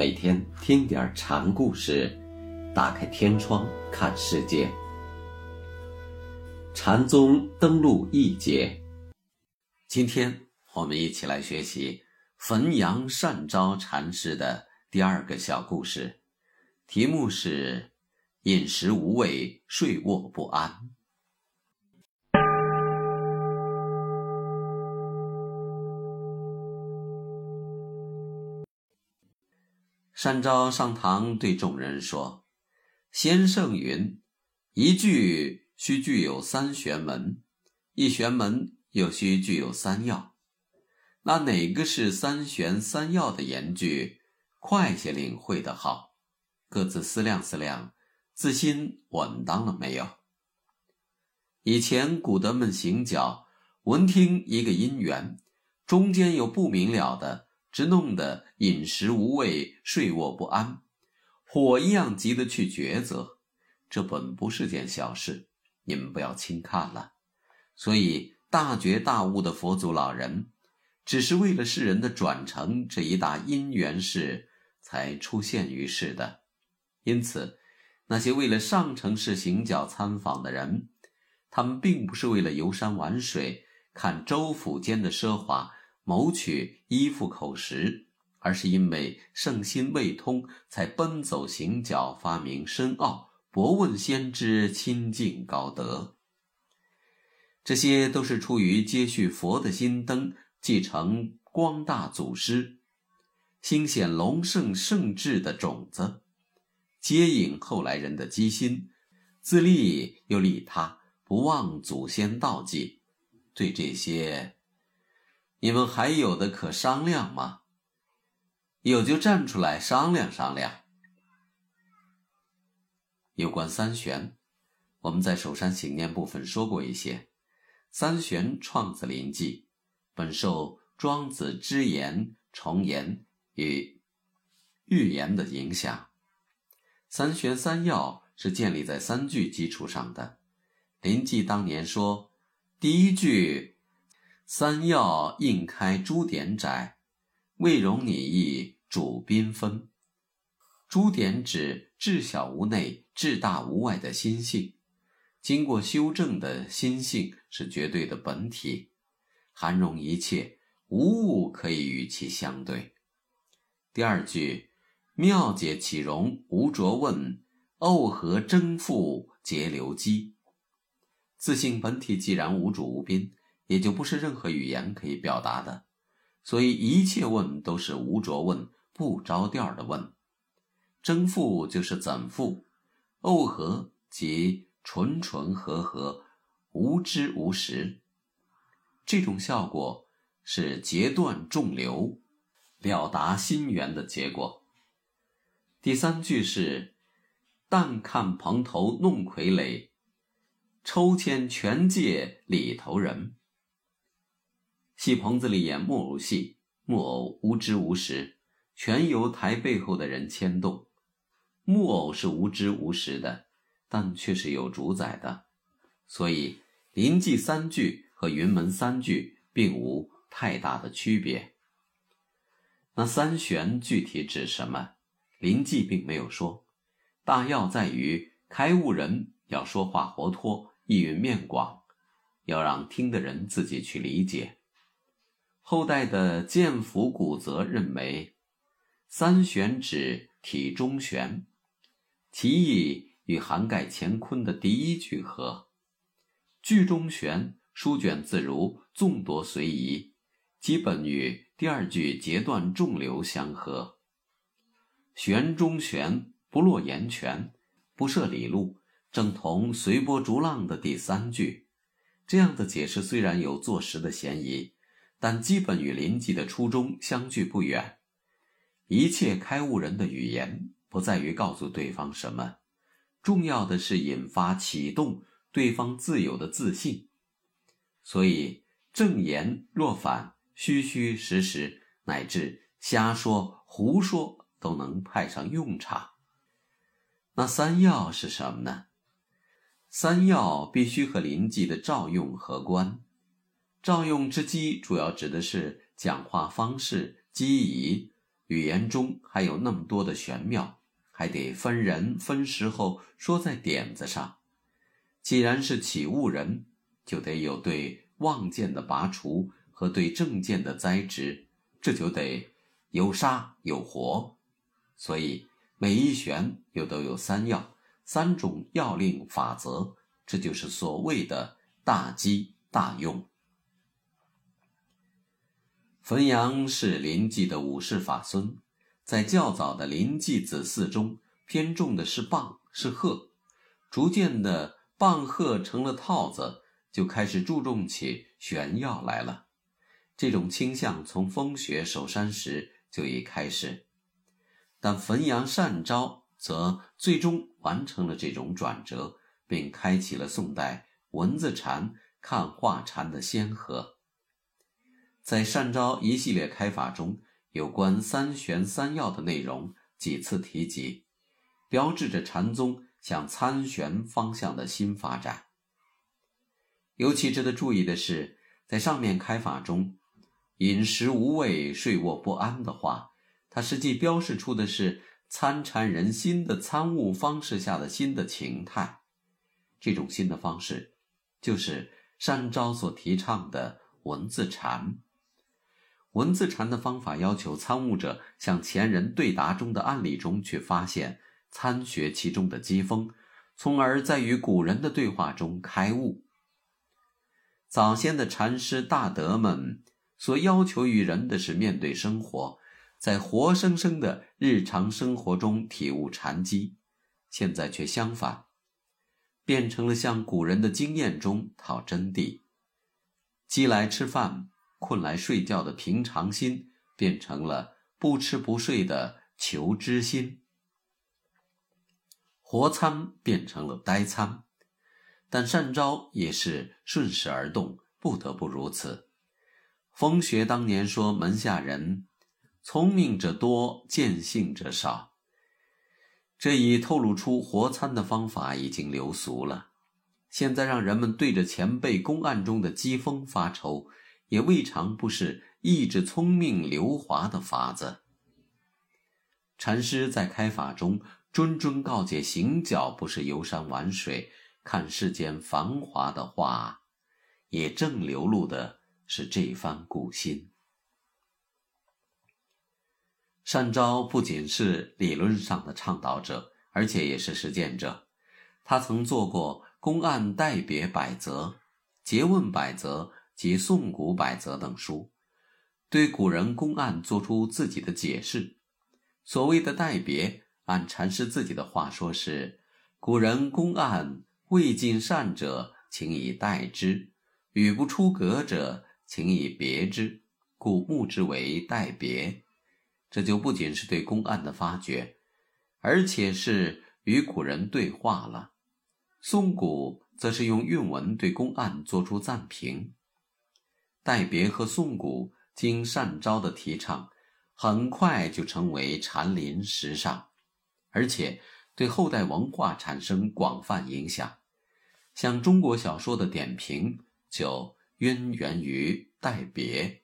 每天听点禅故事，打开天窗看世界。禅宗登陆一节，今天我们一起来学习汾阳善昭禅师的第二个小故事，题目是“饮食无味，睡卧不安”。山昭上堂对众人说：“先圣云，一句须具有三玄门，一玄门又须具有三要。那哪个是三玄三要的言句？快些领会的好。各自思量思量，自心稳当了没有？以前古德们行脚，闻听一个因缘，中间有不明了的。”直弄得饮食无味，睡卧不安，火一样急得去抉择。这本不是件小事，你们不要轻看了。所以大觉大悟的佛祖老人，只是为了世人的转成这一大因缘事，才出现于世的。因此，那些为了上乘世行脚参访的人，他们并不是为了游山玩水，看州府间的奢华。谋取衣服口食，而是因为圣心未通，才奔走行脚，发明深奥，博问先知，亲近高德。这些都是出于接续佛的心灯，继承光大祖师，兴显隆盛圣智的种子，接引后来人的机心，自立又利他，不忘祖先道迹。对这些。你们还有的可商量吗？有就站出来商量商量。有关三玄，我们在首山行念部分说过一些。三玄创自临济，本受庄子之言、重言与寓言的影响。三玄三要是建立在三句基础上的。临济当年说，第一句。三要应开诸点窄，未容你意主缤纷。诸点指至小无内，至大无外的心性。经过修正的心性是绝对的本体，含容一切，无物可以与其相对。第二句，妙解岂容，无着问，沤和争复结流机。自性本体既然无主无宾。也就不是任何语言可以表达的，所以一切问都是无着问，不着调的问。征复就是怎复，耦合即纯纯和合，无知无实。这种效果是截断众流，了达心源的结果。第三句是：但看蓬头弄傀儡，抽签全借里头人。戏棚子里演木偶戏，木偶无知无识，全由台背后的人牵动。木偶是无知无识的，但却是有主宰的。所以临济三句和云门三句并无太大的区别。那三玄具体指什么？临济并没有说。大要在于开悟人要说话活脱，意蕴面广，要让听的人自己去理解。后代的建福古则认为，三玄指体中玄，其意与涵盖乾坤的第一句合。句中玄，书卷自如，纵夺随宜，基本与第二句截断众流相合。玄中玄，不落言泉，不涉理路，正同随波逐浪的第三句。这样的解释虽然有坐实的嫌疑。但基本与临济的初衷相距不远。一切开悟人的语言，不在于告诉对方什么，重要的是引发启动对方自有的自信。所以正言若反，虚虚实实，乃至瞎说胡说，都能派上用场。那三要是什么呢？三要必须和临济的照用合关。照用之机，主要指的是讲话方式、机宜语言中还有那么多的玄妙，还得分人分时候说在点子上。既然是起悟人，就得有对妄见的拔除和对正见的栽植，这就得有杀有活。所以每一玄又都有三要，三种要令法则，这就是所谓的大机大用。汾阳是临济的五世法孙，在较早的临济子嗣中，偏重的是棒是鹤，逐渐的棒鹤成了套子，就开始注重起玄要来了。这种倾向从风雪守山时就已开始，但汾阳善昭则最终完成了这种转折，并开启了宋代文字禅看画禅的先河。在善昭一系列开法中，有关三玄三要的内容几次提及，标志着禅宗向参玄方向的新发展。尤其值得注意的是，在上面开法中，“饮食无味，睡卧不安”的话，它实际标示出的是参禅人心的参悟方式下的新的情态。这种新的方式，就是善昭所提倡的文字禅。文字禅的方法要求参悟者向前人对答中的案例中去发现、参学其中的机锋，从而在与古人的对话中开悟。早先的禅师大德们所要求于人的是面对生活，在活生生的日常生活中体悟禅机，现在却相反，变成了向古人的经验中讨真谛。饥来吃饭。困来睡觉的平常心，变成了不吃不睡的求知心；活参变成了呆参。但善招也是顺势而动，不得不如此。风学当年说门下人聪明者多，见性者少，这已透露出活参的方法已经流俗了。现在让人们对着前辈公案中的机锋发愁。也未尝不是抑制聪明流华的法子。禅师在开法中谆谆告诫行脚不是游山玩水、看世间繁华的话，也正流露的是这番古心。善昭不仅是理论上的倡导者，而且也是实践者。他曾做过《公案代别百则》《诘问百则》。及宋古百则等书，对古人公案做出自己的解释。所谓的代别，按禅师自己的话说是：古人公案未尽善者，请以代之；语不出格者，请以别之，故目之为代别。这就不仅是对公案的发掘，而且是与古人对话了。宋古则是用韵文对公案做出赞评。代别和宋古经善昭的提倡，很快就成为禅林时尚，而且对后代文化产生广泛影响。像中国小说的点评就渊源于代别。